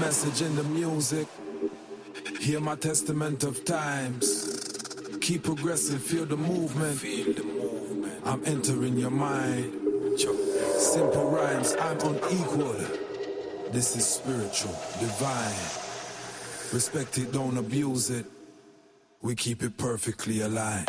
message in the music. Hear my testament of times. Keep progressing, feel the movement. Feel the movement. I'm entering your mind. Simple rhymes, I'm unequal. This is spiritual, divine. Respect it, don't abuse it. We keep it perfectly aligned.